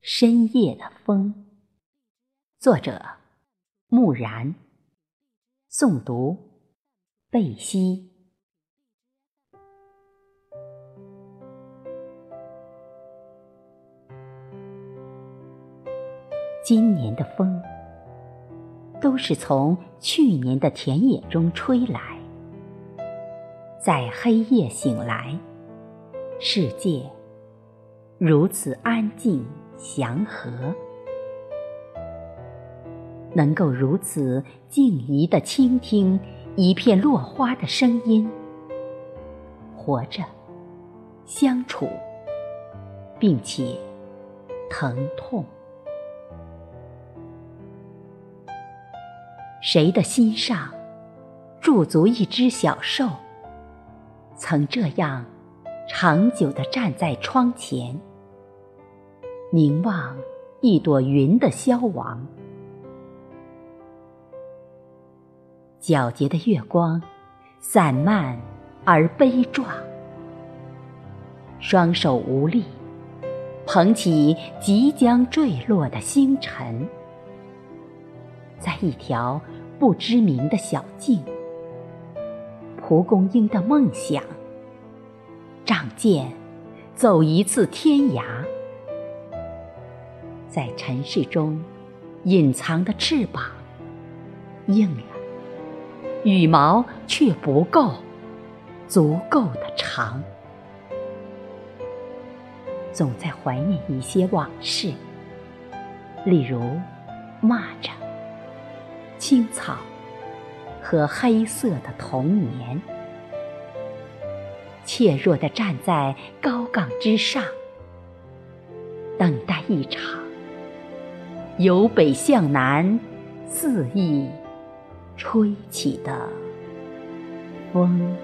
深夜的风，作者：木然，诵读：贝西。今年的风，都是从去年的田野中吹来，在黑夜醒来，世界如此安静。祥和，能够如此静怡的倾听一片落花的声音，活着，相处，并且疼痛。谁的心上驻足一只小兽，曾这样长久的站在窗前？凝望一朵云的消亡，皎洁的月光，散漫而悲壮。双手无力，捧起即将坠落的星辰，在一条不知名的小径，蒲公英的梦想，仗剑走一次天涯。在尘世中隐藏的翅膀硬了，羽毛却不够足够的长。总在怀念一些往事，例如蚂蚱、青草和黑色的童年，怯弱地站在高岗之上，等待一场。由北向南，肆意吹起的风。